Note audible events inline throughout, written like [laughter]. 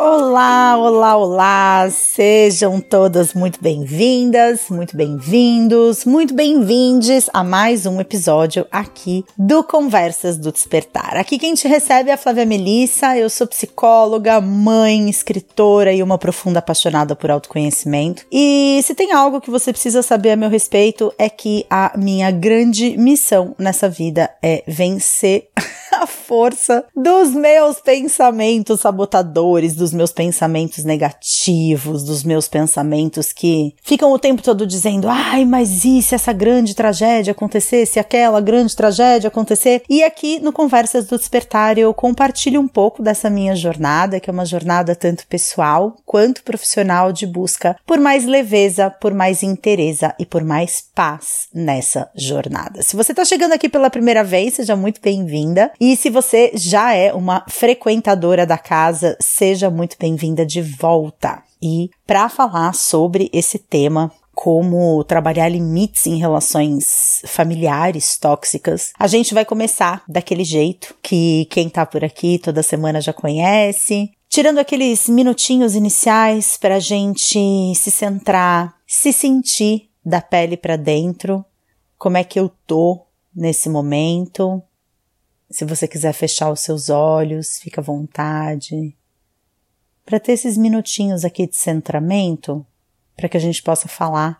Olá, olá, olá! Sejam todas muito bem-vindas, muito bem-vindos, muito bem-vindes a mais um episódio aqui do Conversas do Despertar. Aqui quem te recebe é a Flávia Melissa, eu sou psicóloga, mãe, escritora e uma profunda apaixonada por autoconhecimento. E se tem algo que você precisa saber a meu respeito é que a minha grande missão nessa vida é vencer [laughs] a força dos meus pensamentos sabotadores, dos meus pensamentos negativos, dos meus pensamentos que ficam o tempo todo dizendo: ai, mas e se essa grande tragédia acontecer, se aquela grande tragédia acontecer? E aqui no Conversas do Despertar eu compartilho um pouco dessa minha jornada, que é uma jornada tanto pessoal quanto profissional de busca por mais leveza, por mais interesa e por mais paz nessa jornada. Se você está chegando aqui pela primeira vez, seja muito bem-vinda. E se você já é uma frequentadora da casa, seja muito bem-vinda de volta. E para falar sobre esse tema, como trabalhar limites em relações familiares tóxicas. A gente vai começar daquele jeito que quem tá por aqui toda semana já conhece, tirando aqueles minutinhos iniciais para a gente se centrar, se sentir da pele para dentro, como é que eu tô nesse momento, se você quiser fechar os seus olhos, fica à vontade. Para ter esses minutinhos aqui de centramento, para que a gente possa falar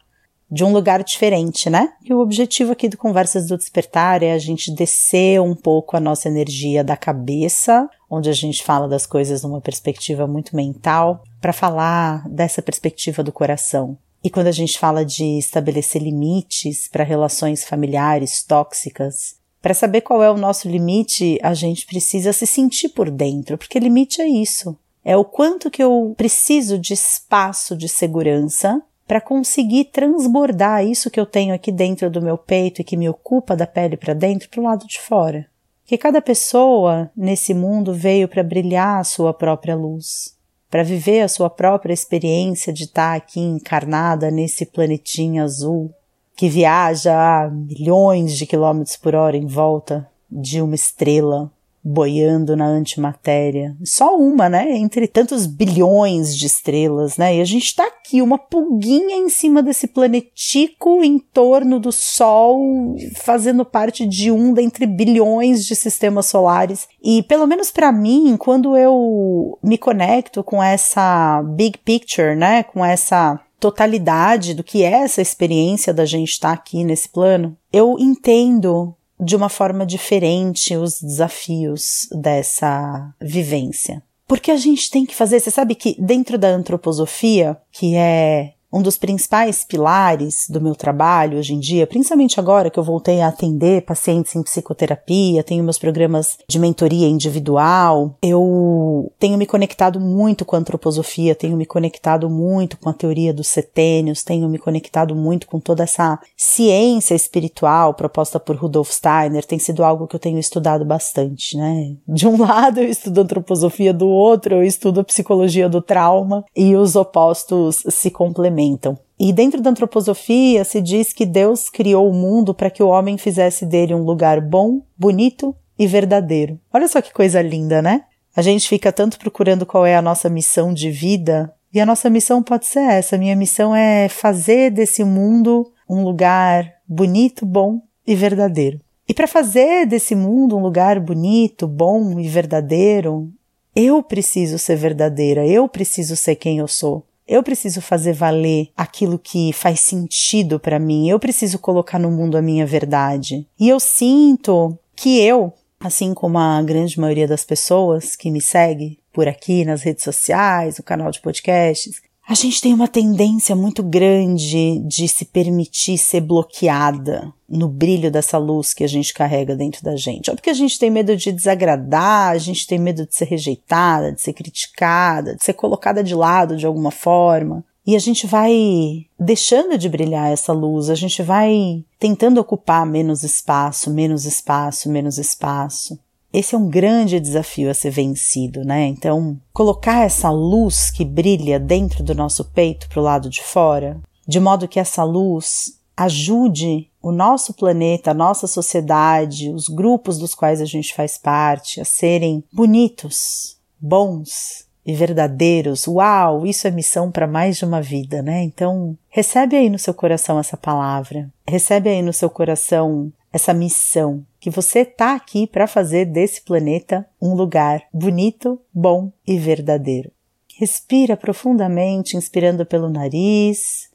de um lugar diferente, né? E o objetivo aqui do Conversas do Despertar é a gente descer um pouco a nossa energia da cabeça, onde a gente fala das coisas numa perspectiva muito mental, para falar dessa perspectiva do coração. E quando a gente fala de estabelecer limites para relações familiares tóxicas, para saber qual é o nosso limite, a gente precisa se sentir por dentro, porque limite é isso. É o quanto que eu preciso de espaço de segurança para conseguir transbordar isso que eu tenho aqui dentro do meu peito e que me ocupa da pele para dentro para o lado de fora. Que cada pessoa nesse mundo veio para brilhar a sua própria luz, para viver a sua própria experiência de estar aqui encarnada nesse planetinho azul, que viaja a milhões de quilômetros por hora em volta de uma estrela boiando na antimatéria. Só uma, né? Entre tantos bilhões de estrelas, né? E a gente está aqui, uma pulguinha em cima desse planetico em torno do Sol, fazendo parte de um dentre bilhões de sistemas solares. E pelo menos para mim, quando eu me conecto com essa big picture, né? Com essa totalidade do que é essa experiência da gente estar aqui nesse plano, eu entendo de uma forma diferente os desafios dessa vivência. Porque a gente tem que fazer, você sabe que dentro da antroposofia, que é um dos principais pilares do meu trabalho hoje em dia, principalmente agora que eu voltei a atender pacientes em psicoterapia, tenho meus programas de mentoria individual, eu tenho me conectado muito com a antroposofia, tenho me conectado muito com a teoria dos setênios, tenho me conectado muito com toda essa ciência espiritual proposta por Rudolf Steiner, tem sido algo que eu tenho estudado bastante, né? De um [laughs] lado eu estudo antroposofia, do outro eu estudo psicologia do trauma e os opostos se complementam complementam. E dentro da antroposofia se diz que Deus criou o mundo para que o homem fizesse dele um lugar bom, bonito e verdadeiro. Olha só que coisa linda, né? A gente fica tanto procurando qual é a nossa missão de vida, e a nossa missão pode ser essa. Minha missão é fazer desse mundo um lugar bonito, bom e verdadeiro. E para fazer desse mundo um lugar bonito, bom e verdadeiro, eu preciso ser verdadeira, eu preciso ser quem eu sou. Eu preciso fazer valer aquilo que faz sentido para mim. Eu preciso colocar no mundo a minha verdade. E eu sinto que eu, assim como a grande maioria das pessoas que me segue por aqui nas redes sociais, no canal de podcasts, a gente tem uma tendência muito grande de se permitir ser bloqueada no brilho dessa luz que a gente carrega dentro da gente. Ou porque a gente tem medo de desagradar, a gente tem medo de ser rejeitada, de ser criticada, de ser colocada de lado de alguma forma. E a gente vai deixando de brilhar essa luz, a gente vai tentando ocupar menos espaço, menos espaço, menos espaço. Esse é um grande desafio a ser vencido, né? Então, colocar essa luz que brilha dentro do nosso peito para o lado de fora, de modo que essa luz ajude o nosso planeta, a nossa sociedade, os grupos dos quais a gente faz parte a serem bonitos, bons e verdadeiros. Uau, isso é missão para mais de uma vida, né? Então, recebe aí no seu coração essa palavra. Recebe aí no seu coração essa missão que você tá aqui para fazer desse planeta um lugar bonito, bom e verdadeiro. Respira profundamente, inspirando pelo nariz,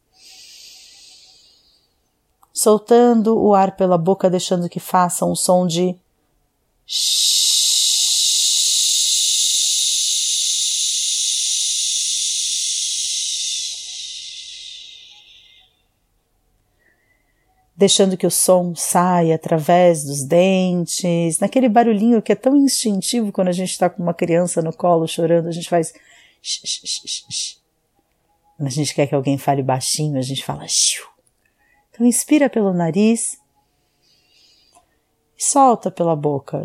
soltando o ar pela boca, deixando que faça um som de deixando que o som saia através dos dentes, naquele barulhinho que é tão instintivo quando a gente está com uma criança no colo chorando, a gente faz. Quando a gente quer que alguém fale baixinho, a gente fala. Então inspira pelo nariz e solta pela boca.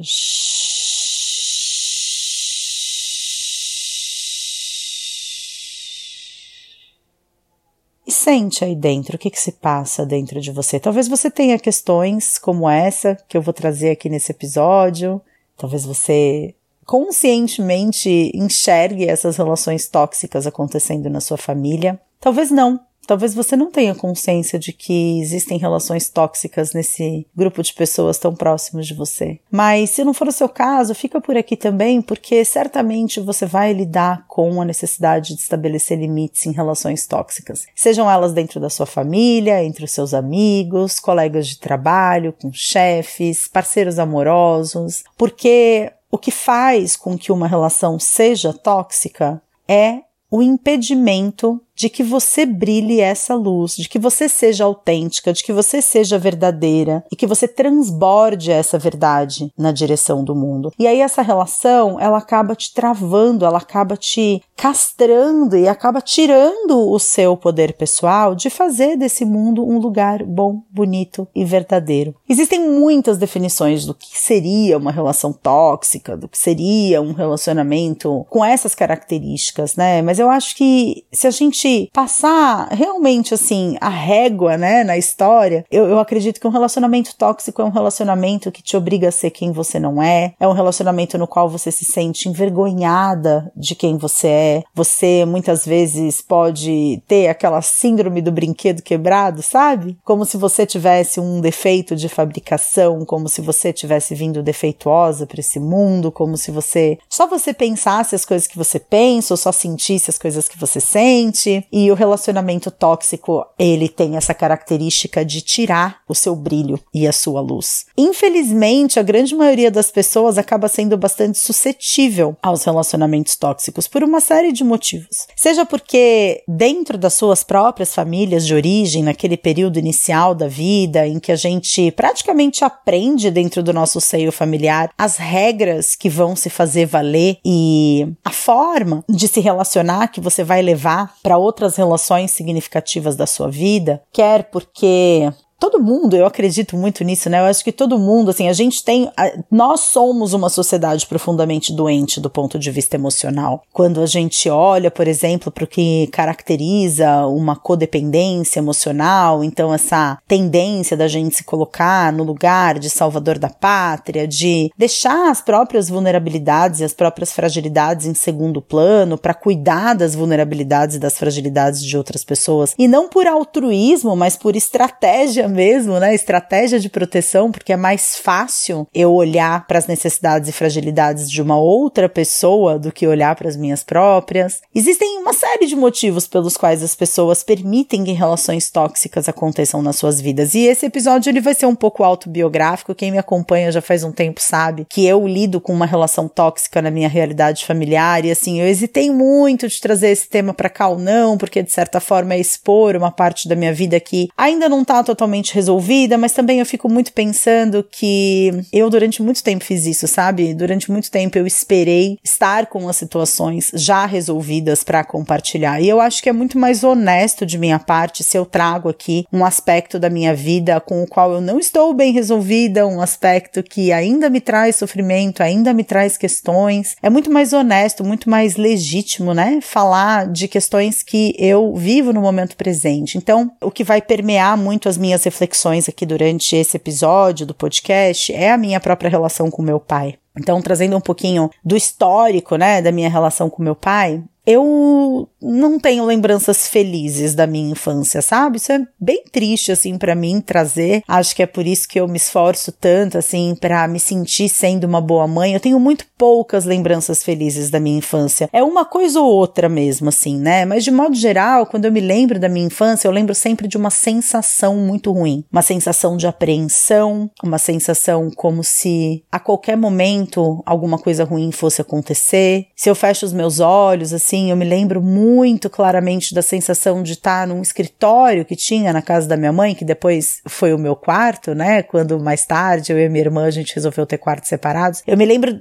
E sente aí dentro o que, que se passa dentro de você. Talvez você tenha questões como essa que eu vou trazer aqui nesse episódio. Talvez você conscientemente enxergue essas relações tóxicas acontecendo na sua família. Talvez não. Talvez você não tenha consciência de que existem relações tóxicas nesse grupo de pessoas tão próximos de você. Mas se não for o seu caso, fica por aqui também, porque certamente você vai lidar com a necessidade de estabelecer limites em relações tóxicas. Sejam elas dentro da sua família, entre os seus amigos, colegas de trabalho, com chefes, parceiros amorosos, porque o que faz com que uma relação seja tóxica é o impedimento de que você brilhe essa luz, de que você seja autêntica, de que você seja verdadeira e que você transborde essa verdade na direção do mundo. E aí essa relação, ela acaba te travando, ela acaba te castrando e acaba tirando o seu poder pessoal de fazer desse mundo um lugar bom, bonito e verdadeiro. Existem muitas definições do que seria uma relação tóxica, do que seria um relacionamento com essas características, né? Mas eu acho que se a gente gente passar realmente assim a régua, né, na história, eu, eu acredito que um relacionamento tóxico é um relacionamento que te obriga a ser quem você não é, é um relacionamento no qual você se sente envergonhada de quem você é. Você muitas vezes pode ter aquela síndrome do brinquedo quebrado, sabe? Como se você tivesse um defeito de fabricação, como se você tivesse vindo defeituosa para esse mundo, como se você só você pensasse as coisas que você pensa ou só sentisse as coisas que você sente. E o relacionamento tóxico, ele tem essa característica de tirar o seu brilho e a sua luz. Infelizmente, a grande maioria das pessoas acaba sendo bastante suscetível aos relacionamentos tóxicos por uma série de motivos. Seja porque dentro das suas próprias famílias de origem, naquele período inicial da vida em que a gente praticamente aprende dentro do nosso seio familiar as regras que vão se fazer valer e a forma de se relacionar que você vai levar para outras relações significativas da sua vida, quer porque todo mundo, eu acredito muito nisso, né? Eu acho que todo mundo, assim, a gente tem. A, nós somos uma sociedade profundamente doente do ponto de vista emocional. Quando a gente olha, por exemplo, para o que caracteriza uma codependência emocional, então essa tendência da gente se colocar no lugar de salvador da pátria, de deixar as próprias vulnerabilidades e as próprias fragilidades em segundo plano para cuidar das vulnerabilidades e das fragilidades de outras pessoas. E não por altruísmo, mas por estratégia mesmo, né? Estratégia de proteção, porque é mais fácil eu olhar para as necessidades e fragilidades de uma outra pessoa do que olhar para as minhas próprias. Existem uma série de motivos pelos quais as pessoas permitem que relações tóxicas aconteçam nas suas vidas. E esse episódio ele vai ser um pouco autobiográfico. Quem me acompanha já faz um tempo sabe que eu lido com uma relação tóxica na minha realidade familiar e assim, eu hesitei muito de trazer esse tema para cá ou não, porque de certa forma é expor uma parte da minha vida que ainda não tá totalmente totalmente resolvida, mas também eu fico muito pensando que eu durante muito tempo fiz isso, sabe? Durante muito tempo eu esperei estar com as situações já resolvidas para compartilhar. E eu acho que é muito mais honesto de minha parte se eu trago aqui um aspecto da minha vida com o qual eu não estou bem resolvida, um aspecto que ainda me traz sofrimento, ainda me traz questões. É muito mais honesto, muito mais legítimo, né? Falar de questões que eu vivo no momento presente. Então, o que vai permear muito as minhas reflexões aqui durante esse episódio do podcast é a minha própria relação com meu pai. Então, trazendo um pouquinho do histórico, né, da minha relação com meu pai, eu não tenho lembranças felizes da minha infância, sabe? Isso é bem triste assim para mim trazer. Acho que é por isso que eu me esforço tanto assim para me sentir sendo uma boa mãe. Eu tenho muito poucas lembranças felizes da minha infância. É uma coisa ou outra mesmo assim, né? Mas de modo geral, quando eu me lembro da minha infância, eu lembro sempre de uma sensação muito ruim, uma sensação de apreensão, uma sensação como se a qualquer momento alguma coisa ruim fosse acontecer. Se eu fecho os meus olhos assim, eu me lembro muito claramente da sensação de estar num escritório que tinha na casa da minha mãe, que depois foi o meu quarto, né? Quando mais tarde eu e minha irmã a gente resolveu ter quartos separados. Eu me lembro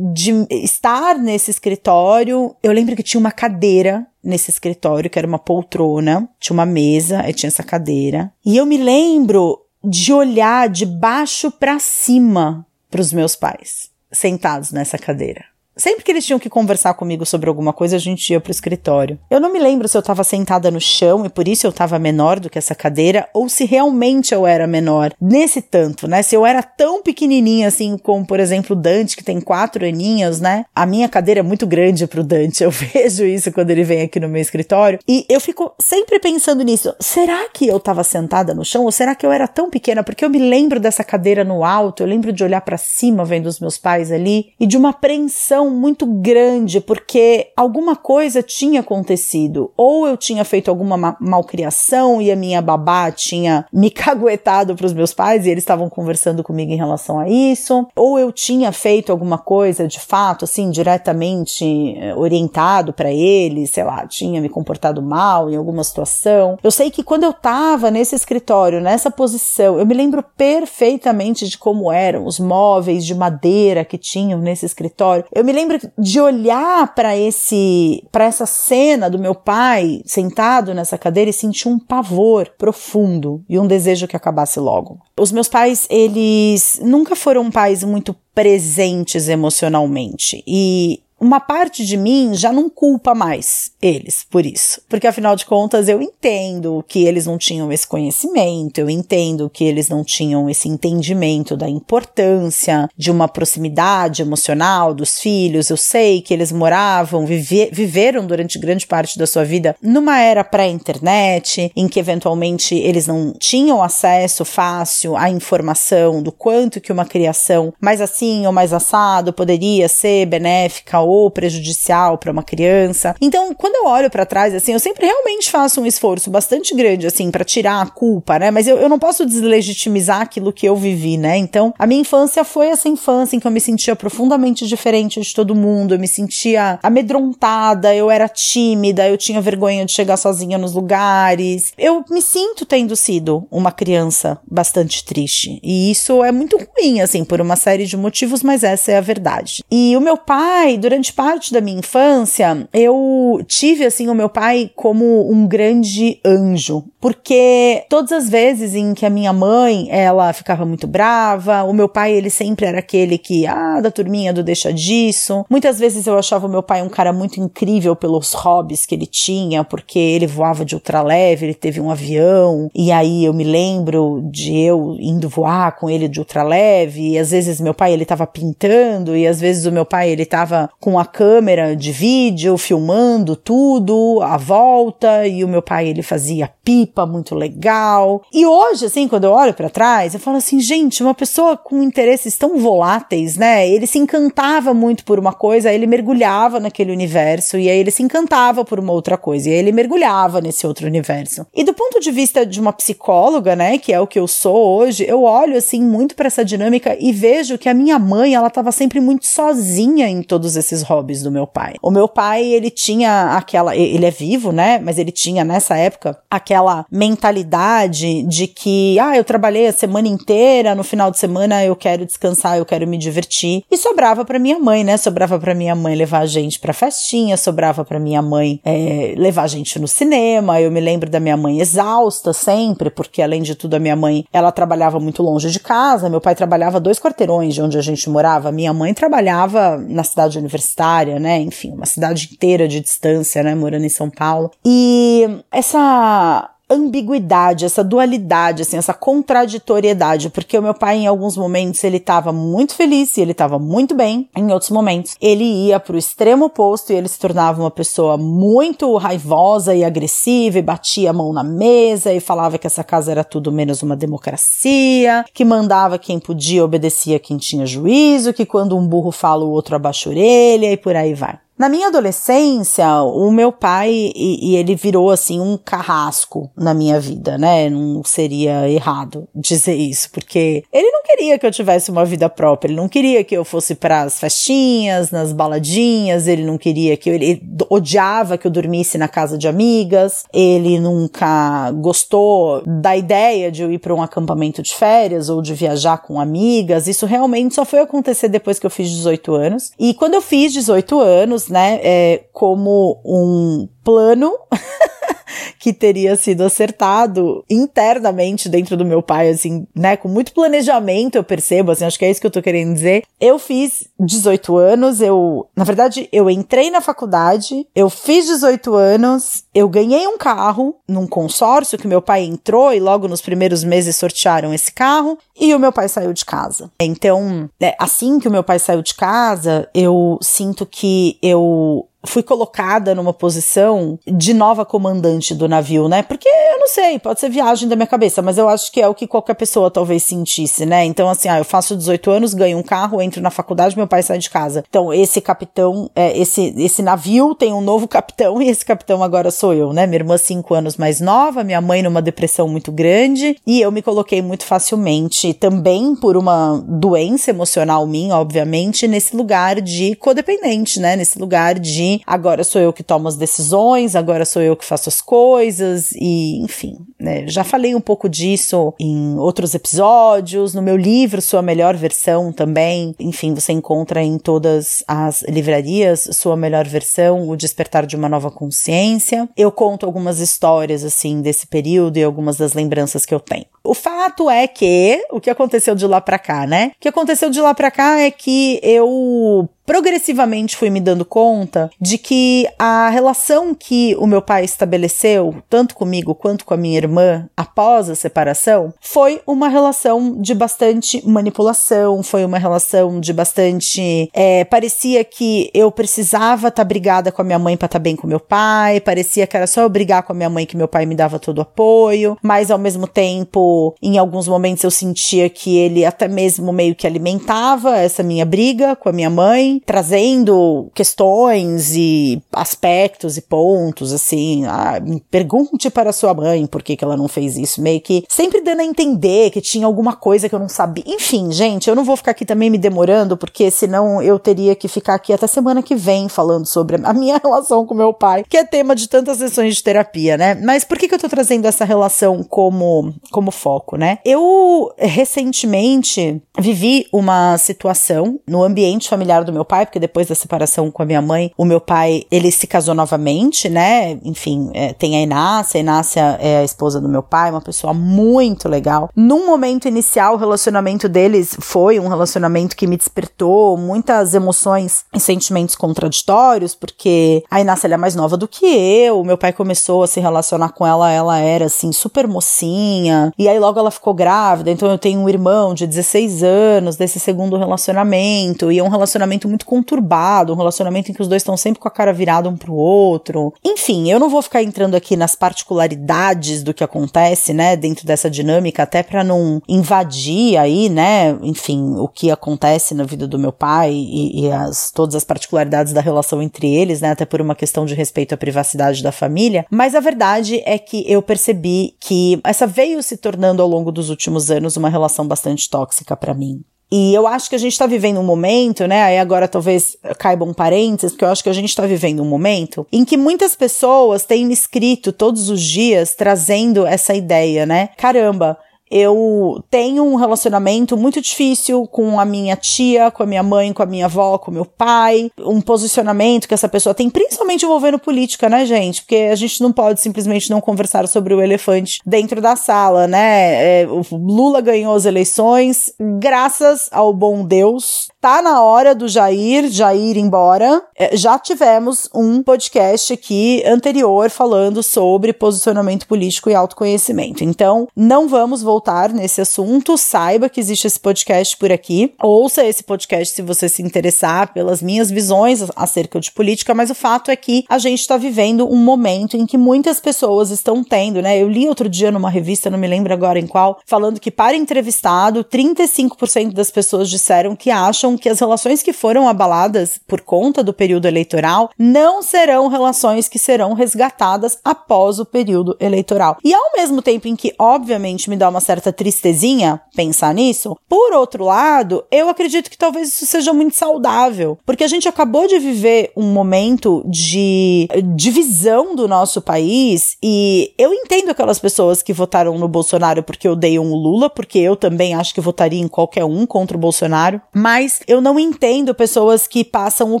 de estar nesse escritório, eu lembro que tinha uma cadeira nesse escritório, que era uma poltrona, tinha uma mesa, aí tinha essa cadeira. E eu me lembro de olhar de baixo para cima para os meus pais, sentados nessa cadeira. Sempre que eles tinham que conversar comigo sobre alguma coisa, a gente ia pro escritório. Eu não me lembro se eu estava sentada no chão e por isso eu estava menor do que essa cadeira, ou se realmente eu era menor nesse tanto, né? Se eu era tão pequenininha assim, como por exemplo o Dante, que tem quatro aninhos, né? A minha cadeira é muito grande pro Dante. [laughs] Eu vejo isso quando ele vem aqui no meu escritório. E eu fico sempre pensando nisso. Será que eu estava sentada no chão? Ou será que eu era tão pequena? Porque eu me lembro dessa cadeira no alto, eu lembro de olhar para cima vendo os meus pais ali e de uma apreensão muito grande porque alguma coisa tinha acontecido. Ou eu tinha feito alguma ma malcriação e a minha babá tinha me [laughs] caguetado para os meus pais e eles estavam conversando comigo em relação a isso. Ou eu tinha feito alguma coisa de fato, assim, diretamente eh, orientado para eles, sei lá, tinha me comportado mal em alguma situação. Eu sei que quando eu tava nesse escritório, nessa posição, eu me lembro perfeitamente de como eram os móveis de madeira que tinham nesse escritório. Eu me lembro de olhar para esse, para essa cena do meu pai sentado nessa cadeira e sentir um pavor profundo e um desejo que acabasse logo. Os meus pais, eles nunca foram pais muito presentes emocionalmente e uma parte de mim já não culpa mais eles por isso. Porque afinal de contas eu entendo que eles não tinham esse conhecimento, eu entendo que eles não tinham esse entendimento da importância de uma proximidade emocional dos filhos. Eu sei que eles moravam, vive, viveram durante grande parte da sua vida numa era pré-internet, em que eventualmente eles não tinham acesso fácil à informação do quanto que uma criação mais assim ou mais assado poderia ser benéfica ou prejudicial para uma criança. Então, quando eu olho para trás, assim, eu sempre realmente faço um esforço bastante grande, assim, para tirar a culpa, né? Mas eu, eu não posso deslegitimizar aquilo que eu vivi, né? Então, a minha infância foi essa infância em que eu me sentia profundamente diferente de todo mundo, eu me sentia amedrontada, eu era tímida, eu tinha vergonha de chegar sozinha nos lugares. Eu me sinto tendo sido uma criança bastante triste. E isso é muito ruim, assim, por uma série de motivos, mas essa é a verdade. E o meu pai, durante durante parte da minha infância, eu tive assim o meu pai como um grande anjo, porque todas as vezes em que a minha mãe, ela ficava muito brava, o meu pai, ele sempre era aquele que, ah, da turminha do deixa disso. Muitas vezes eu achava o meu pai um cara muito incrível pelos hobbies que ele tinha, porque ele voava de ultraleve, ele teve um avião, e aí eu me lembro de eu indo voar com ele de ultraleve, e às vezes meu pai, ele tava pintando, e às vezes o meu pai, ele tava com com a câmera de vídeo, filmando tudo, a volta, e o meu pai ele fazia pipa muito legal. E hoje, assim, quando eu olho para trás, eu falo assim, gente, uma pessoa com interesses tão voláteis, né? Ele se encantava muito por uma coisa, ele mergulhava naquele universo, e aí ele se encantava por uma outra coisa, e aí ele mergulhava nesse outro universo. E do ponto de vista de uma psicóloga, né, que é o que eu sou hoje, eu olho assim muito para essa dinâmica e vejo que a minha mãe, ela estava sempre muito sozinha em todos esses hobbies do meu pai. O meu pai, ele tinha aquela, ele é vivo, né? Mas ele tinha nessa época aquela mentalidade de que, ah, eu trabalhei a semana inteira, no final de semana eu quero descansar, eu quero me divertir. E sobrava para minha mãe, né? Sobrava para minha mãe levar a gente pra festinha, sobrava para minha mãe é, levar a gente no cinema. Eu me lembro da minha mãe exausta sempre, porque além de tudo a minha mãe, ela trabalhava muito longe de casa, meu pai trabalhava dois quarteirões de onde a gente morava, minha mãe trabalhava na cidade universitária universitária, né? Enfim, uma cidade inteira de distância, né? Morando em São Paulo. E essa ambiguidade, essa dualidade, assim, essa contraditoriedade, porque o meu pai em alguns momentos ele estava muito feliz e ele estava muito bem, em outros momentos ele ia para o extremo oposto e ele se tornava uma pessoa muito raivosa e agressiva e batia a mão na mesa e falava que essa casa era tudo menos uma democracia, que mandava quem podia, obedecia quem tinha juízo, que quando um burro fala o outro abaixa a orelha e por aí vai. Na minha adolescência, o meu pai, e, e, ele virou assim um carrasco na minha vida, né? Não seria errado dizer isso, porque ele não queria que eu tivesse uma vida própria, ele não queria que eu fosse para as festinhas, nas baladinhas, ele não queria que eu, ele odiava que eu dormisse na casa de amigas, ele nunca gostou da ideia de eu ir para um acampamento de férias ou de viajar com amigas. Isso realmente só foi acontecer depois que eu fiz 18 anos. E quando eu fiz 18 anos, né, é, como um plano [laughs] que teria sido acertado internamente dentro do meu pai, assim, né, com muito planejamento, eu percebo, assim, acho que é isso que eu tô querendo dizer. Eu fiz 18 anos, eu, na verdade, eu entrei na faculdade, eu fiz 18 anos, eu ganhei um carro num consórcio que meu pai entrou e logo nos primeiros meses sortearam esse carro e o meu pai saiu de casa. Então, né, assim que o meu pai saiu de casa, eu sinto que eu fui colocada numa posição de nova comandante do navio, né? Porque eu não sei, pode ser viagem da minha cabeça, mas eu acho que é o que qualquer pessoa talvez sentisse, né? Então, assim, ah, eu faço 18 anos, ganho um carro, entro na faculdade, meu pai sai de casa. Então, esse capitão, é, esse, esse navio tem um novo capitão [laughs] e esse capitão agora sou eu, né? Minha irmã, cinco anos mais nova, minha mãe numa depressão muito grande e eu me coloquei muito facilmente, também por uma doença emocional minha, obviamente, nesse lugar de codependente, né? Nesse lugar de agora sou eu que tomo as decisões, agora sou eu que faço as coisas e, enfim, né? Já falei um pouco disso em outros episódios, no meu livro Sua Melhor Versão também. Enfim, você encontra em todas as livrarias Sua Melhor Versão, O Despertar de uma Nova Consciência. Eu conto algumas histórias assim desse período e algumas das lembranças que eu tenho. O fato é que o que aconteceu de lá para cá, né? O que aconteceu de lá para cá é que eu progressivamente fui me dando conta de que a relação que o meu pai estabeleceu, tanto comigo quanto com a minha irmã, após a separação, foi uma relação de bastante manipulação, foi uma relação de bastante. É, parecia que eu precisava estar tá brigada com a minha mãe para estar tá bem com meu pai, parecia que era só eu brigar com a minha mãe que meu pai me dava todo o apoio, mas ao mesmo tempo, em alguns momentos eu sentia que ele até mesmo meio que alimentava essa minha briga com a minha mãe trazendo questões e aspectos e pontos, assim, ah, pergunte para sua mãe por que, que ela não fez isso, meio que sempre dando a entender que tinha alguma coisa que eu não sabia. Enfim, gente, eu não vou ficar aqui também me demorando, porque senão eu teria que ficar aqui até semana que vem falando sobre a minha [laughs] relação com meu pai, que é tema de tantas sessões de terapia, né? Mas por que, que eu tô trazendo essa relação como, como foco, né? Eu recentemente vivi uma situação no ambiente familiar do meu pai, porque depois da separação com a minha mãe, o meu pai, ele se casou novamente, né? Enfim, é, tem a Inácia, a Inácia é a esposa do meu pai, uma pessoa muito legal. Num momento inicial, o relacionamento deles foi um relacionamento que me despertou muitas emoções e sentimentos contraditórios, porque a Inácia é mais nova do que eu, o meu pai começou a se relacionar com ela, ela era assim, super mocinha, e aí logo ela ficou grávida, então eu tenho um irmão de 16 anos desse segundo relacionamento, e é um relacionamento muito muito conturbado, um relacionamento em que os dois estão sempre com a cara virada um pro outro. Enfim, eu não vou ficar entrando aqui nas particularidades do que acontece, né, dentro dessa dinâmica, até para não invadir aí, né, enfim, o que acontece na vida do meu pai e, e as, todas as particularidades da relação entre eles, né, até por uma questão de respeito à privacidade da família. Mas a verdade é que eu percebi que essa veio se tornando ao longo dos últimos anos uma relação bastante tóxica para mim. E eu acho que a gente está vivendo um momento, né? Aí agora talvez caiba um parênteses, porque eu acho que a gente está vivendo um momento em que muitas pessoas têm me escrito todos os dias trazendo essa ideia, né? Caramba, eu tenho um relacionamento muito difícil com a minha tia, com a minha mãe, com a minha avó, com o meu pai. Um posicionamento que essa pessoa tem, principalmente envolvendo política, né, gente? Porque a gente não pode simplesmente não conversar sobre o elefante dentro da sala, né? É, o Lula ganhou as eleições graças ao bom Deus tá na hora do Jair, Jair embora. É, já tivemos um podcast aqui anterior falando sobre posicionamento político e autoconhecimento. Então, não vamos voltar nesse assunto. Saiba que existe esse podcast por aqui. Ouça esse podcast se você se interessar pelas minhas visões acerca de política, mas o fato é que a gente está vivendo um momento em que muitas pessoas estão tendo, né? Eu li outro dia numa revista, não me lembro agora em qual, falando que para entrevistado, 35% das pessoas disseram que acham que as relações que foram abaladas por conta do período eleitoral não serão relações que serão resgatadas após o período eleitoral. E ao mesmo tempo em que, obviamente, me dá uma certa tristezinha pensar nisso, por outro lado, eu acredito que talvez isso seja muito saudável, porque a gente acabou de viver um momento de divisão do nosso país e eu entendo aquelas pessoas que votaram no Bolsonaro porque odeiam o Lula, porque eu também acho que votaria em qualquer um contra o Bolsonaro, mas eu não entendo pessoas que passam o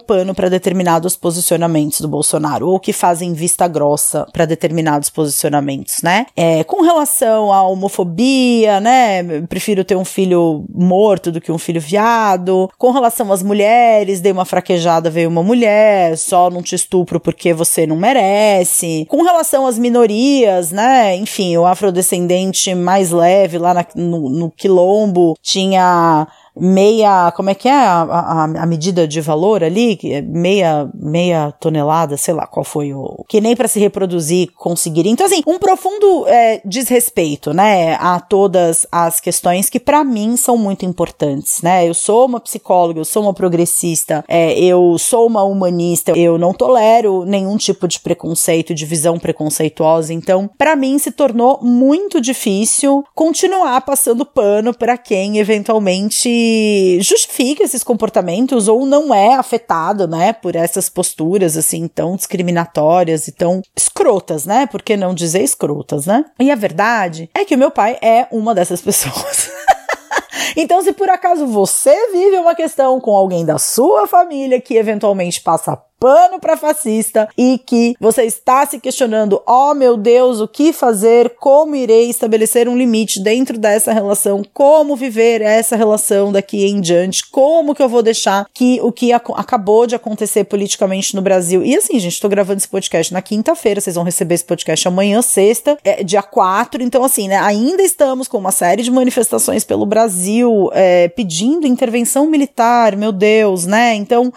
pano para determinados posicionamentos do Bolsonaro ou que fazem vista grossa para determinados posicionamentos, né? É, com relação à homofobia, né? Prefiro ter um filho morto do que um filho viado. Com relação às mulheres, dei uma fraquejada, veio uma mulher, só não te estupro porque você não merece. Com relação às minorias, né? Enfim, o afrodescendente mais leve lá na, no, no quilombo tinha meia, como é que é a, a, a, medida de valor ali? É meia, meia tonelada, sei lá qual foi o. Que nem para se reproduzir conseguiria. Então, assim, um profundo é, desrespeito, né, a todas as questões que para mim são muito importantes, né? Eu sou uma psicóloga, eu sou uma progressista, é, eu sou uma humanista, eu não tolero nenhum tipo de preconceito, de visão preconceituosa. Então, para mim se tornou muito difícil continuar passando pano para quem eventualmente justifica esses comportamentos ou não é afetado, né, por essas posturas assim tão discriminatórias e tão escrotas, né? Por que não dizer escrotas, né? E a verdade é que o meu pai é uma dessas [laughs] pessoas. Então, se por acaso você vive uma questão com alguém da sua família que eventualmente passa pano para fascista e que você está se questionando, oh meu Deus, o que fazer? Como irei estabelecer um limite dentro dessa relação? Como viver essa relação daqui em diante? Como que eu vou deixar que o que ac acabou de acontecer politicamente no Brasil? E assim, gente, tô gravando esse podcast na quinta-feira, vocês vão receber esse podcast amanhã, sexta, é, dia 4. Então, assim, né, ainda estamos com uma série de manifestações pelo Brasil é, pedindo intervenção militar, meu Deus, né? Então.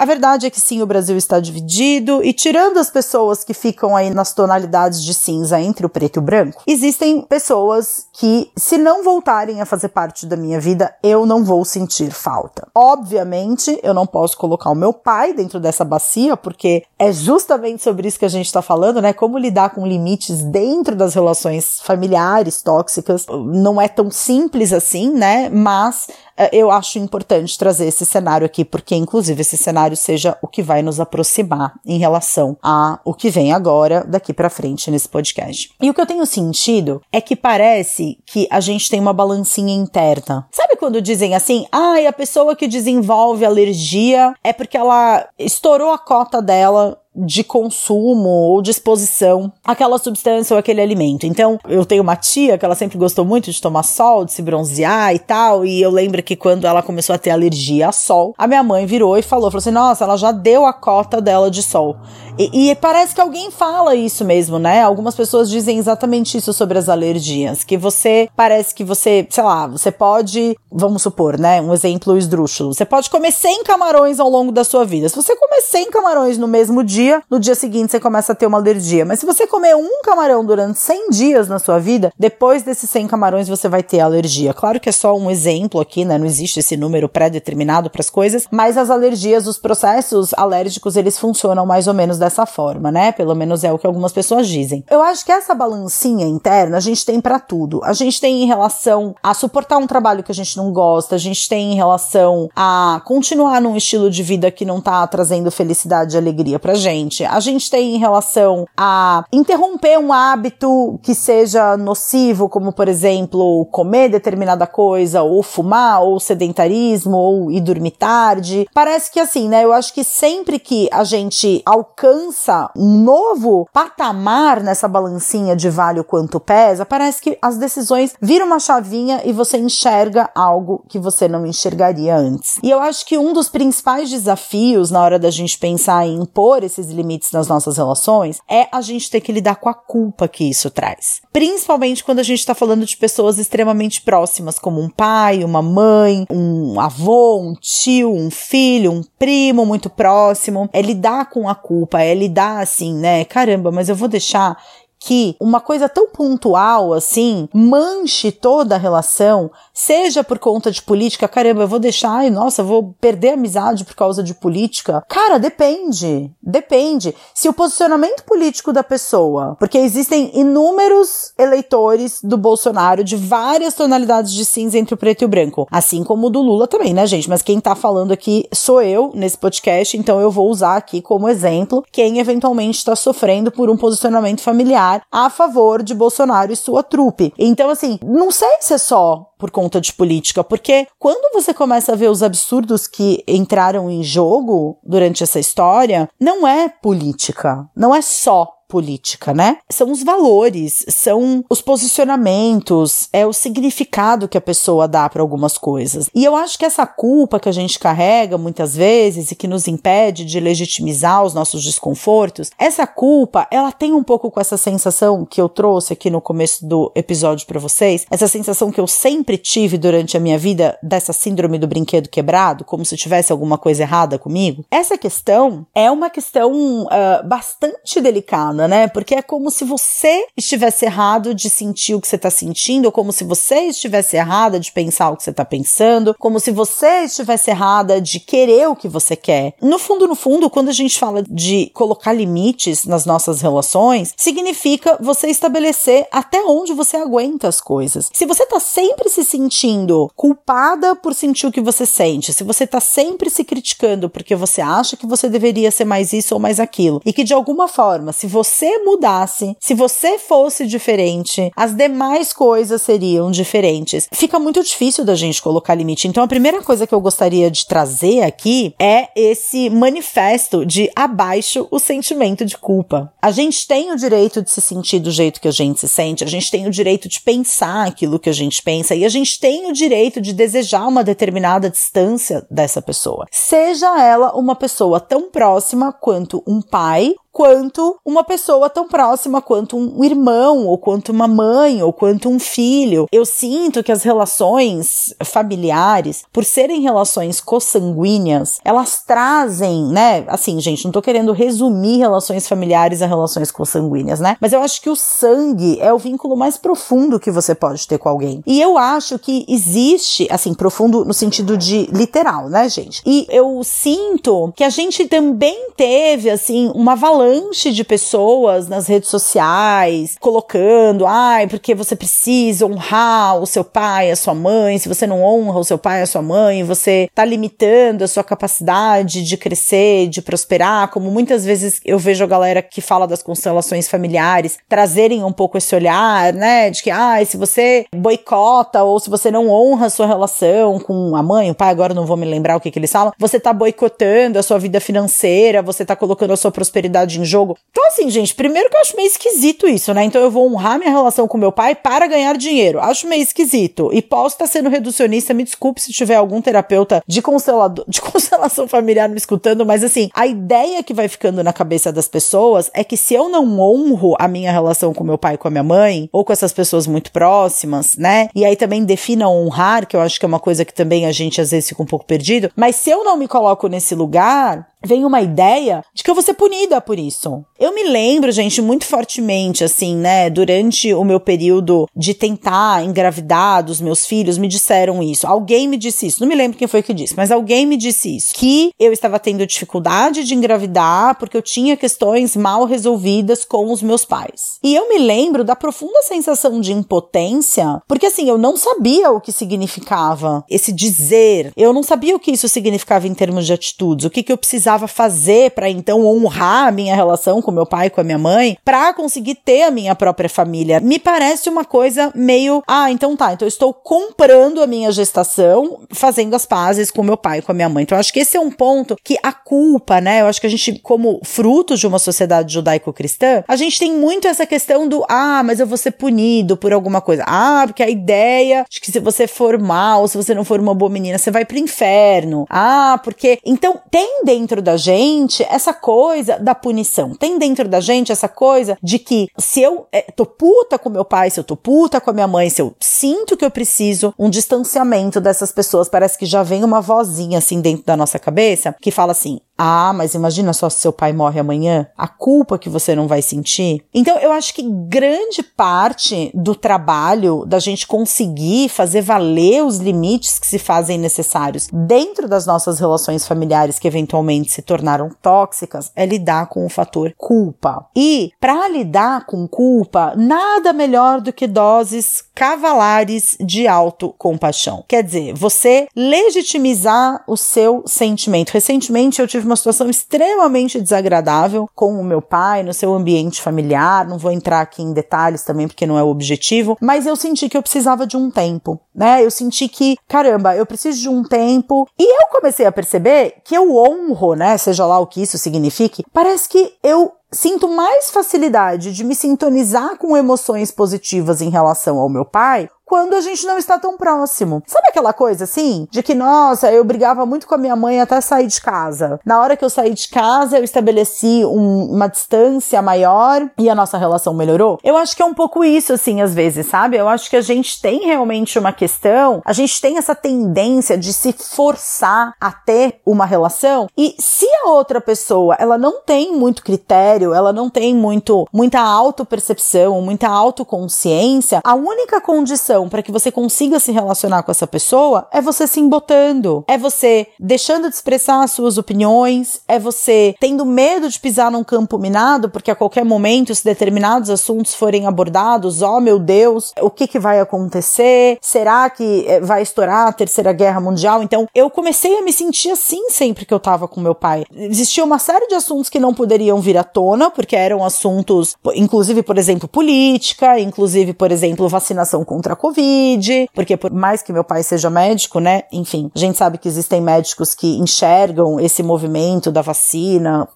A verdade é que sim, o Brasil está dividido e tirando as pessoas que ficam aí nas tonalidades de cinza entre o preto e o branco, existem pessoas que, se não voltarem a fazer parte da minha vida, eu não vou sentir falta. Obviamente, eu não posso colocar o meu pai dentro dessa bacia, porque é justamente sobre isso que a gente está falando, né? Como lidar com limites dentro das relações familiares tóxicas. Não é tão simples assim, né? Mas eu acho importante trazer esse cenário aqui, porque inclusive esse cenário seja o que vai nos aproximar em relação a o que vem agora, daqui para frente nesse podcast. E o que eu tenho sentido é que parece que a gente tem uma balancinha interna. Sabe quando dizem assim, ai, ah, a pessoa que desenvolve alergia é porque ela estourou a cota dela de consumo ou de exposição àquela substância ou aquele alimento. Então, eu tenho uma tia que ela sempre gostou muito de tomar sol, de se bronzear e tal, e eu lembro que quando ela começou a ter alergia a sol, a minha mãe virou e falou, falou assim, nossa, ela já deu a cota dela de sol. E, e, parece que alguém fala isso mesmo, né? Algumas pessoas dizem exatamente isso sobre as alergias. Que você, parece que você, sei lá, você pode, vamos supor, né? Um exemplo esdrúxulo. Você pode comer 100 camarões ao longo da sua vida. Se você comer 100 camarões no mesmo dia, no dia seguinte você começa a ter uma alergia. Mas se você comer um camarão durante 100 dias na sua vida, depois desses 100 camarões você vai ter alergia. Claro que é só um exemplo aqui, né? Não existe esse número pré-determinado para as coisas, mas as alergias, os processos alérgicos, eles funcionam mais ou menos dessa dessa forma, né? Pelo menos é o que algumas pessoas dizem. Eu acho que essa balancinha interna a gente tem para tudo. A gente tem em relação a suportar um trabalho que a gente não gosta, a gente tem em relação a continuar num estilo de vida que não tá trazendo felicidade e alegria pra gente gente? A gente tem em relação a interromper um hábito que seja nocivo, como por exemplo, comer determinada coisa, ou fumar, ou sedentarismo, ou ir dormir tarde. Parece que assim, né? Eu acho que sempre que a gente alcança um novo patamar nessa balancinha de vale o quanto pesa, parece que as decisões viram uma chavinha e você enxerga algo que você não enxergaria antes. E eu acho que um dos principais desafios na hora da gente pensar em impor esses limites nas nossas relações é a gente ter que lidar com a culpa que isso traz. Principalmente quando a gente está falando de pessoas extremamente próximas, como um pai, uma mãe, um avô, um tio, um filho, um primo muito próximo. É lidar com a culpa, é lidar assim, né? Caramba, mas eu vou deixar que uma coisa tão pontual assim manche toda a relação, seja por conta de política, caramba, eu vou deixar, ai, nossa, vou perder a amizade por causa de política. Cara, depende. Depende. Se o posicionamento político da pessoa, porque existem inúmeros eleitores do Bolsonaro de várias tonalidades de cinza entre o preto e o branco, assim como o do Lula também, né, gente? Mas quem tá falando aqui sou eu nesse podcast, então eu vou usar aqui como exemplo quem eventualmente está sofrendo por um posicionamento familiar a favor de Bolsonaro e sua trupe. Então, assim, não sei se é só por conta de política, porque quando você começa a ver os absurdos que entraram em jogo durante essa história, não é política, não é só política, né? São os valores, são os posicionamentos, é o significado que a pessoa dá para algumas coisas. E eu acho que essa culpa que a gente carrega muitas vezes e que nos impede de legitimizar os nossos desconfortos, essa culpa, ela tem um pouco com essa sensação que eu trouxe aqui no começo do episódio para vocês, essa sensação que eu sempre tive durante a minha vida dessa síndrome do brinquedo quebrado, como se tivesse alguma coisa errada comigo. Essa questão é uma questão uh, bastante delicada né? Porque é como se você estivesse errado de sentir o que você está sentindo, ou como se você estivesse errada de pensar o que você está pensando, como se você estivesse errada de querer o que você quer. No fundo, no fundo, quando a gente fala de colocar limites nas nossas relações, significa você estabelecer até onde você aguenta as coisas. Se você está sempre se sentindo culpada por sentir o que você sente, se você está sempre se criticando porque você acha que você deveria ser mais isso ou mais aquilo, e que de alguma forma, se você você mudasse, se você fosse diferente, as demais coisas seriam diferentes. Fica muito difícil da gente colocar limite. Então, a primeira coisa que eu gostaria de trazer aqui é esse manifesto de abaixo o sentimento de culpa. A gente tem o direito de se sentir do jeito que a gente se sente, a gente tem o direito de pensar aquilo que a gente pensa e a gente tem o direito de desejar uma determinada distância dessa pessoa. Seja ela uma pessoa tão próxima quanto um pai quanto uma pessoa tão próxima quanto um irmão, ou quanto uma mãe, ou quanto um filho. Eu sinto que as relações familiares, por serem relações consanguíneas, elas trazem, né? Assim, gente, não tô querendo resumir relações familiares a relações consanguíneas, né? Mas eu acho que o sangue é o vínculo mais profundo que você pode ter com alguém. E eu acho que existe, assim, profundo no sentido de literal, né, gente? E eu sinto que a gente também teve, assim, uma valência avalanche de pessoas nas redes sociais colocando, ai, porque você precisa honrar o seu pai, a sua mãe. Se você não honra o seu pai, a sua mãe, você tá limitando a sua capacidade de crescer, de prosperar. Como muitas vezes eu vejo a galera que fala das constelações familiares trazerem um pouco esse olhar, né, de que, ai, se você boicota ou se você não honra a sua relação com a mãe, o pai, agora não vou me lembrar o que que eles falam, você tá boicotando a sua vida financeira, você tá colocando a sua prosperidade em jogo. Então, assim, gente, primeiro que eu acho meio esquisito isso, né? Então eu vou honrar minha relação com meu pai para ganhar dinheiro. Acho meio esquisito. E posso estar sendo reducionista, me desculpe se tiver algum terapeuta de, constelador, [laughs] de constelação familiar me escutando, mas assim, a ideia que vai ficando na cabeça das pessoas é que se eu não honro a minha relação com meu pai com a minha mãe, ou com essas pessoas muito próximas, né? E aí também defina honrar, que eu acho que é uma coisa que também a gente às vezes fica um pouco perdido, mas se eu não me coloco nesse lugar, vem uma ideia de que eu vou ser punida por isso. Eu me lembro, gente, muito fortemente, assim, né, durante o meu período de tentar engravidar dos meus filhos, me disseram isso. Alguém me disse isso. Não me lembro quem foi que disse, mas alguém me disse isso. Que eu estava tendo dificuldade de engravidar porque eu tinha questões mal resolvidas com os meus pais. E eu me lembro da profunda sensação de impotência, porque assim, eu não sabia o que significava esse dizer. Eu não sabia o que isso significava em termos de atitudes, o que, que eu precisava precisava fazer para então honrar a minha relação com meu pai e com a minha mãe, para conseguir ter a minha própria família. Me parece uma coisa meio, ah, então tá, então eu estou comprando a minha gestação, fazendo as pazes com meu pai e com a minha mãe. Então acho que esse é um ponto que a culpa, né? Eu acho que a gente, como frutos de uma sociedade judaico-cristã, a gente tem muito essa questão do, ah, mas eu vou ser punido por alguma coisa. Ah, porque a ideia de que se você for mal, se você não for uma boa menina, você vai pro inferno. Ah, porque. Então, tem dentro da gente essa coisa da punição. Tem dentro da gente essa coisa de que se eu é, tô puta com meu pai, se eu tô puta com a minha mãe, se eu sinto que eu preciso um distanciamento dessas pessoas, parece que já vem uma vozinha assim dentro da nossa cabeça que fala assim: ah, mas imagina só se seu pai morre amanhã, a culpa que você não vai sentir. Então, eu acho que grande parte do trabalho da gente conseguir fazer valer os limites que se fazem necessários dentro das nossas relações familiares que eventualmente se tornaram tóxicas é lidar com o fator culpa. E para lidar com culpa, nada melhor do que doses cavalares de autocompaixão. Quer dizer, você legitimizar o seu sentimento. Recentemente eu tive uma situação extremamente desagradável com o meu pai no seu ambiente familiar. Não vou entrar aqui em detalhes também porque não é o objetivo, mas eu senti que eu precisava de um tempo, né? Eu senti que, caramba, eu preciso de um tempo. E eu comecei a perceber que eu honro, né? Seja lá o que isso signifique. Parece que eu sinto mais facilidade de me sintonizar com emoções positivas em relação ao meu pai quando a gente não está tão próximo. Sabe aquela coisa assim? De que, nossa, eu brigava muito com a minha mãe até sair de casa. Na hora que eu saí de casa, eu estabeleci um, uma distância maior e a nossa relação melhorou. Eu acho que é um pouco isso, assim, às vezes, sabe? Eu acho que a gente tem realmente uma questão, a gente tem essa tendência de se forçar a ter uma relação e se a outra pessoa, ela não tem muito critério, ela não tem muito, muita autopercepção, muita autoconsciência, a única condição para que você consiga se relacionar com essa pessoa é você se embotando, é você deixando de expressar as suas opiniões, é você tendo medo de pisar num campo minado, porque a qualquer momento, se determinados assuntos forem abordados, ó oh, meu Deus, o que, que vai acontecer? Será que eh, vai estourar a Terceira Guerra Mundial? Então, eu comecei a me sentir assim sempre que eu tava com meu pai. Existia uma série de assuntos que não poderiam vir à tona, porque eram assuntos, inclusive, por exemplo, política, inclusive, por exemplo, vacinação contra a Covid, porque por mais que meu pai seja médico, né? Enfim, a gente sabe que existem médicos que enxergam esse movimento da vacina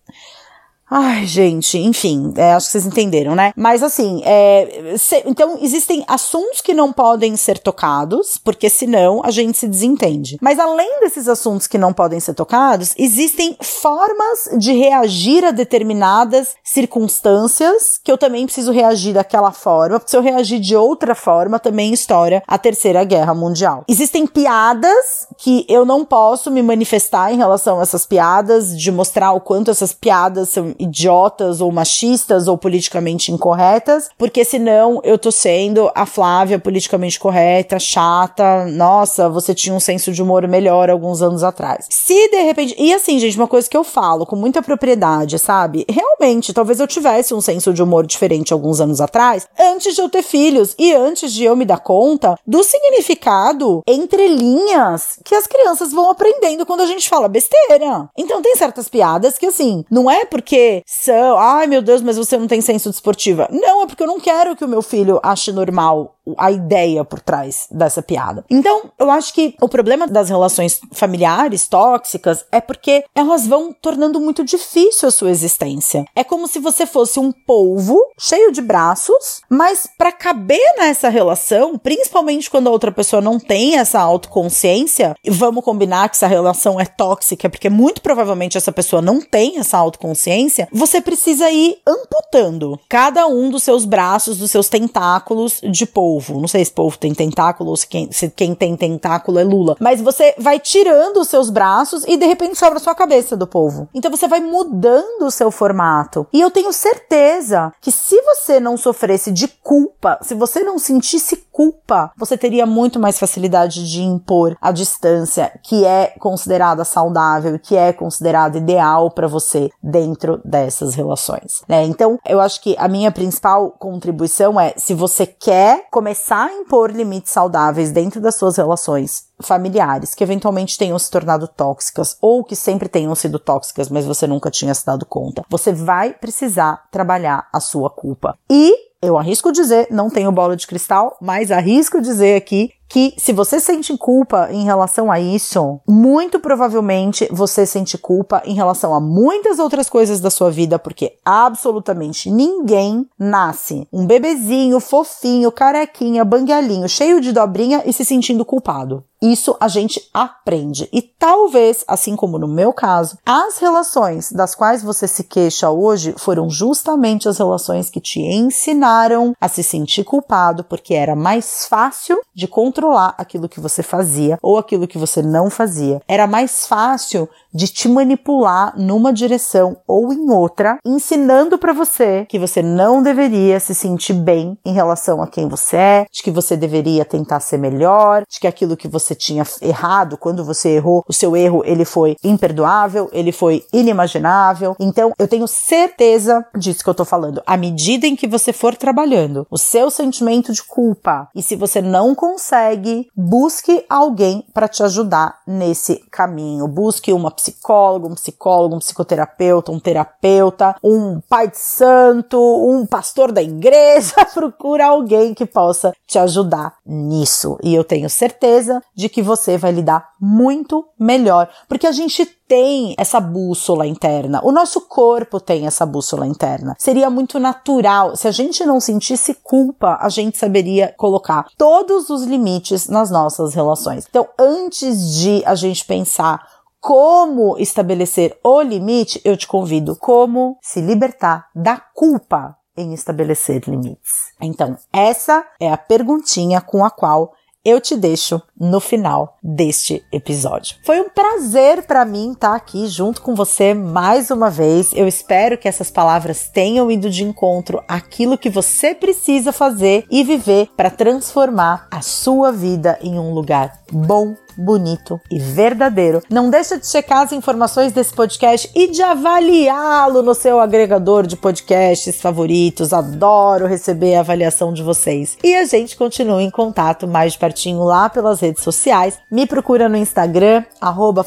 Ai, gente, enfim, é, acho que vocês entenderam, né? Mas assim, é, se, então existem assuntos que não podem ser tocados, porque senão a gente se desentende. Mas além desses assuntos que não podem ser tocados, existem formas de reagir a determinadas circunstâncias que eu também preciso reagir daquela forma, porque se eu reagir de outra forma, também estoura a Terceira Guerra Mundial. Existem piadas que eu não posso me manifestar em relação a essas piadas, de mostrar o quanto essas piadas são idiotas ou machistas ou politicamente incorretas, porque senão eu tô sendo a Flávia politicamente correta, chata, nossa, você tinha um senso de humor melhor alguns anos atrás. Se de repente, e assim, gente, uma coisa que eu falo com muita propriedade, sabe? Realmente, talvez eu tivesse um senso de humor diferente alguns anos atrás, antes de eu ter filhos e antes de eu me dar conta do significado entre linhas que as crianças vão aprendendo quando a gente fala besteira. Então tem certas piadas que assim, não é porque são, ai meu Deus, mas você não tem senso de esportiva. Não, é porque eu não quero que o meu filho ache normal a ideia por trás dessa piada. Então, eu acho que o problema das relações familiares tóxicas é porque elas vão tornando muito difícil a sua existência. É como se você fosse um polvo cheio de braços, mas para caber nessa relação, principalmente quando a outra pessoa não tem essa autoconsciência, e vamos combinar que essa relação é tóxica, porque muito provavelmente essa pessoa não tem essa autoconsciência, você precisa ir amputando cada um dos seus braços, dos seus tentáculos de polvo. Não sei se polvo tem tentáculo ou se quem, se quem tem tentáculo é Lula. Mas você vai tirando os seus braços e de repente sobra só a cabeça do polvo. Então você vai mudando o seu formato. E eu tenho certeza que se você não sofresse de culpa, se você não sentisse culpa, você teria muito mais facilidade de impor a distância que é considerada saudável, que é considerada ideal para você dentro dessas relações, né? Então, eu acho que a minha principal contribuição é se você quer começar a impor limites saudáveis dentro das suas relações familiares que eventualmente tenham se tornado tóxicas ou que sempre tenham sido tóxicas, mas você nunca tinha se dado conta. Você vai precisar trabalhar a sua culpa. E eu arrisco dizer, não tenho bola de cristal, mas arrisco dizer aqui que se você sente culpa em relação a isso, muito provavelmente você sente culpa em relação a muitas outras coisas da sua vida, porque absolutamente ninguém nasce um bebezinho fofinho, carequinha, banguelinho, cheio de dobrinha e se sentindo culpado. Isso a gente aprende. E talvez, assim como no meu caso, as relações das quais você se queixa hoje foram justamente as relações que te ensinaram a se sentir culpado, porque era mais fácil de controlar aquilo que você fazia ou aquilo que você não fazia. Era mais fácil de te manipular numa direção ou em outra, ensinando para você que você não deveria se sentir bem em relação a quem você é, de que você deveria tentar ser melhor, de que aquilo que você tinha errado, quando você errou, o seu erro ele foi imperdoável, ele foi inimaginável. Então, eu tenho certeza disso que eu tô falando. À medida em que você for trabalhando o seu sentimento de culpa, e se você não consegue, busque alguém para te ajudar nesse caminho. Busque uma psicólogo, um psicólogo, um psicoterapeuta, um terapeuta, um pai de santo, um pastor da igreja, [laughs] procura alguém que possa te ajudar nisso. E eu tenho certeza de que você vai lidar muito melhor, porque a gente tem essa bússola interna, o nosso corpo tem essa bússola interna. Seria muito natural, se a gente não sentisse culpa, a gente saberia colocar todos os limites nas nossas relações. Então, antes de a gente pensar como estabelecer o limite, eu te convido como se libertar da culpa em estabelecer limites. Então, essa é a perguntinha com a qual eu te deixo no final deste episódio. Foi um prazer para mim estar aqui junto com você mais uma vez. Eu espero que essas palavras tenham ido de encontro àquilo que você precisa fazer e viver para transformar a sua vida em um lugar bom bonito e verdadeiro. Não deixa de checar as informações desse podcast e de avaliá-lo no seu agregador de podcasts favoritos. Adoro receber a avaliação de vocês. E a gente continua em contato mais de pertinho lá pelas redes sociais. Me procura no Instagram, arroba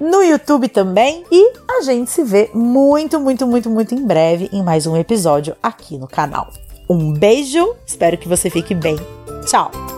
no YouTube também. E a gente se vê muito, muito, muito, muito em breve em mais um episódio aqui no canal. Um beijo, espero que você fique bem. Tchau!